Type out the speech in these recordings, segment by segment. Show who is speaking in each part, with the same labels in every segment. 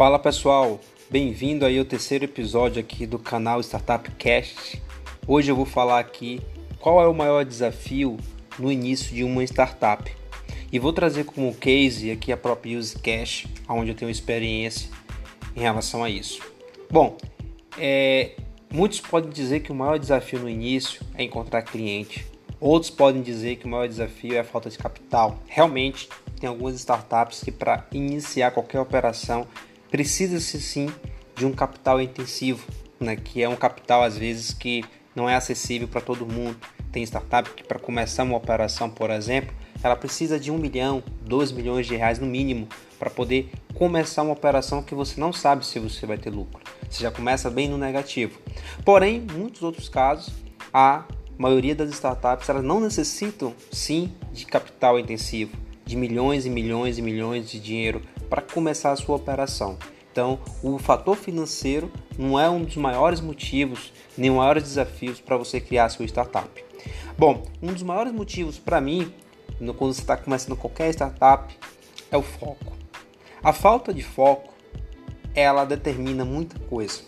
Speaker 1: Fala pessoal, bem-vindo aí ao terceiro episódio aqui do canal Startup Cast. Hoje eu vou falar aqui qual é o maior desafio no início de uma startup. E vou trazer como case aqui a própria UseCash, onde eu tenho experiência em relação a isso. Bom, é, muitos podem dizer que o maior desafio no início é encontrar cliente. Outros podem dizer que o maior desafio é a falta de capital. Realmente, tem algumas startups que para iniciar qualquer operação precisa-se sim de um capital intensivo, né? que é um capital às vezes que não é acessível para todo mundo. Tem startup que para começar uma operação, por exemplo, ela precisa de um milhão, dois milhões de reais no mínimo para poder começar uma operação que você não sabe se você vai ter lucro. Você já começa bem no negativo. Porém, em muitos outros casos, a maioria das startups elas não necessitam sim de capital intensivo, de milhões e milhões e milhões de dinheiro para começar a sua operação. Então, o fator financeiro não é um dos maiores motivos, nem um maiores desafios para você criar a sua startup. Bom, um dos maiores motivos para mim, quando você está começando qualquer startup, é o foco. A falta de foco, ela determina muita coisa.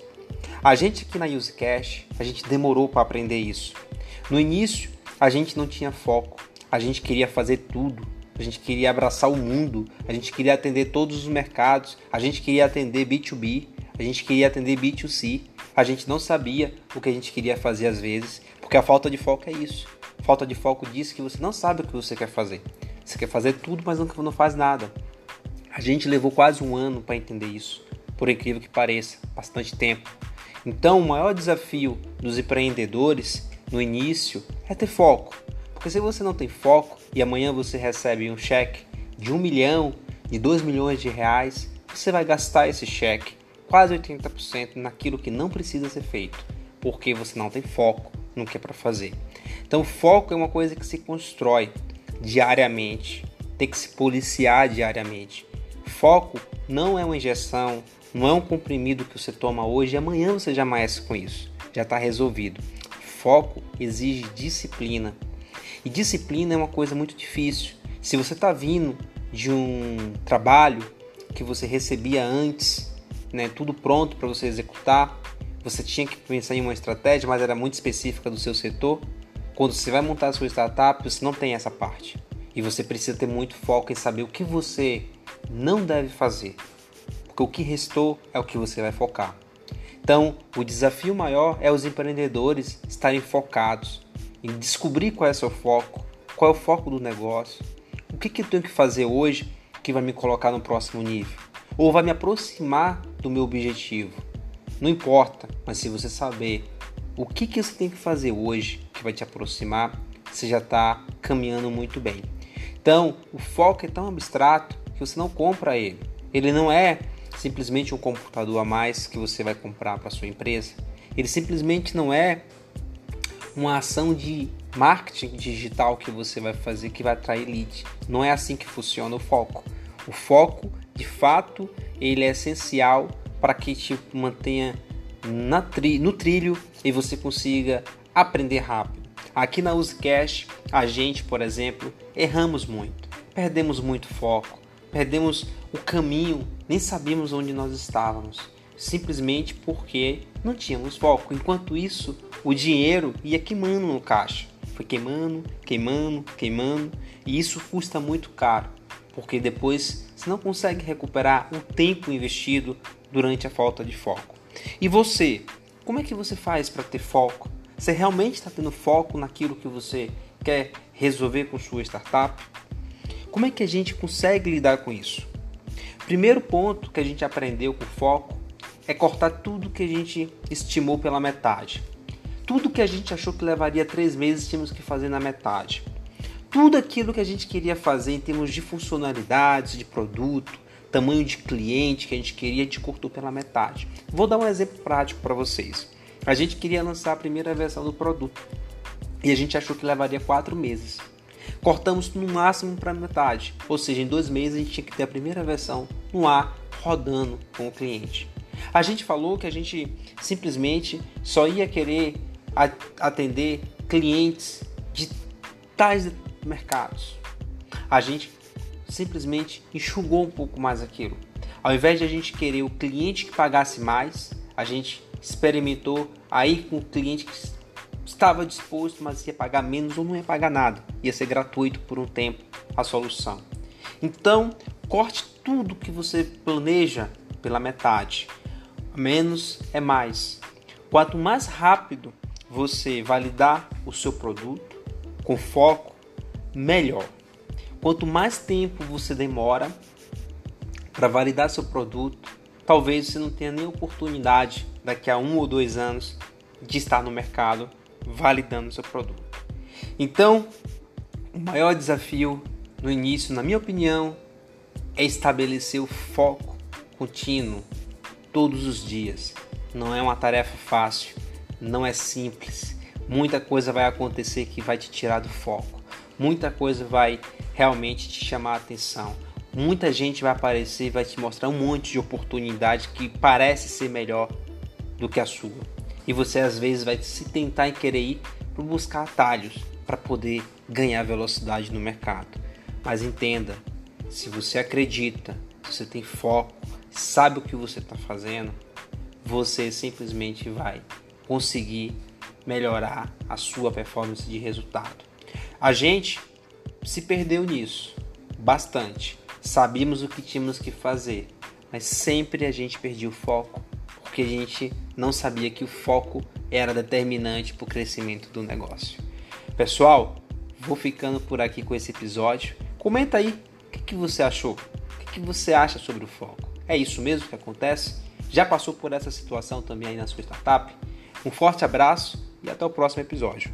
Speaker 1: A gente aqui na UseCash, a gente demorou para aprender isso. No início, a gente não tinha foco, a gente queria fazer tudo, a gente queria abraçar o mundo, a gente queria atender todos os mercados, a gente queria atender B2B, a gente queria atender B2C. A gente não sabia o que a gente queria fazer às vezes, porque a falta de foco é isso. Falta de foco diz que você não sabe o que você quer fazer. Você quer fazer tudo, mas não faz nada. A gente levou quase um ano para entender isso, por incrível que pareça, bastante tempo. Então, o maior desafio dos empreendedores no início é ter foco. Porque se você não tem foco e amanhã você recebe um cheque de um milhão, de dois milhões de reais, você vai gastar esse cheque, quase 80%, naquilo que não precisa ser feito, porque você não tem foco no que é para fazer. Então, foco é uma coisa que se constrói diariamente, tem que se policiar diariamente. Foco não é uma injeção, não é um comprimido que você toma hoje e amanhã você já amanhece com isso, já está resolvido. Foco exige disciplina, e disciplina é uma coisa muito difícil. Se você está vindo de um trabalho que você recebia antes, né, tudo pronto para você executar, você tinha que pensar em uma estratégia, mas era muito específica do seu setor. Quando você vai montar a sua startup, você não tem essa parte. E você precisa ter muito foco em saber o que você não deve fazer. Porque o que restou é o que você vai focar. Então, o desafio maior é os empreendedores estarem focados, em descobrir qual é o seu foco, qual é o foco do negócio, o que, que eu tenho que fazer hoje que vai me colocar no próximo nível, ou vai me aproximar do meu objetivo. Não importa, mas se você saber o que, que você tem que fazer hoje que vai te aproximar, você já está caminhando muito bem. Então, o foco é tão abstrato que você não compra ele. Ele não é simplesmente um computador a mais que você vai comprar para sua empresa. Ele simplesmente não é uma ação de marketing digital que você vai fazer que vai atrair lead. Não é assim que funciona o foco. O foco, de fato, ele é essencial para que te mantenha tri no trilho e você consiga aprender rápido. Aqui na UseCash, a gente, por exemplo, erramos muito, perdemos muito foco, perdemos o caminho, nem sabíamos onde nós estávamos simplesmente porque não tínhamos foco. Enquanto isso, o dinheiro ia queimando no caixa. Foi queimando, queimando, queimando, e isso custa muito caro, porque depois você não consegue recuperar o tempo investido durante a falta de foco. E você, como é que você faz para ter foco? Você realmente está tendo foco naquilo que você quer resolver com sua startup? Como é que a gente consegue lidar com isso? Primeiro ponto que a gente aprendeu com foco é cortar tudo que a gente estimou pela metade. Tudo que a gente achou que levaria três meses, tínhamos que fazer na metade. Tudo aquilo que a gente queria fazer em termos de funcionalidades, de produto, tamanho de cliente que a gente queria, a gente cortou pela metade. Vou dar um exemplo prático para vocês. A gente queria lançar a primeira versão do produto e a gente achou que levaria quatro meses. Cortamos no máximo para metade, ou seja, em dois meses a gente tinha que ter a primeira versão no ar rodando com o cliente. A gente falou que a gente simplesmente só ia querer atender clientes de tais mercados. A gente simplesmente enxugou um pouco mais aquilo. Ao invés de a gente querer o cliente que pagasse mais, a gente experimentou aí com o cliente que estava disposto, mas ia pagar menos ou não ia pagar nada. Ia ser gratuito por um tempo a solução. Então, corte tudo que você planeja pela metade. Menos é mais. Quanto mais rápido você validar o seu produto com foco, melhor. Quanto mais tempo você demora para validar seu produto, talvez você não tenha nem oportunidade daqui a um ou dois anos de estar no mercado validando seu produto. Então, o maior desafio no início, na minha opinião, é estabelecer o foco contínuo todos os dias. Não é uma tarefa fácil, não é simples. Muita coisa vai acontecer que vai te tirar do foco. Muita coisa vai realmente te chamar a atenção. Muita gente vai aparecer e vai te mostrar um monte de oportunidade que parece ser melhor do que a sua. E você às vezes vai se tentar e querer ir para buscar atalhos para poder ganhar velocidade no mercado. Mas entenda, se você acredita, se você tem foco, sabe o que você está fazendo, você simplesmente vai conseguir melhorar a sua performance de resultado. A gente se perdeu nisso bastante. Sabíamos o que tínhamos que fazer, mas sempre a gente perdia o foco porque a gente não sabia que o foco era determinante para o crescimento do negócio. Pessoal, vou ficando por aqui com esse episódio. Comenta aí o que, que você achou, o que, que você acha sobre o foco. É isso mesmo que acontece? Já passou por essa situação também aí na sua startup? Um forte abraço e até o próximo episódio.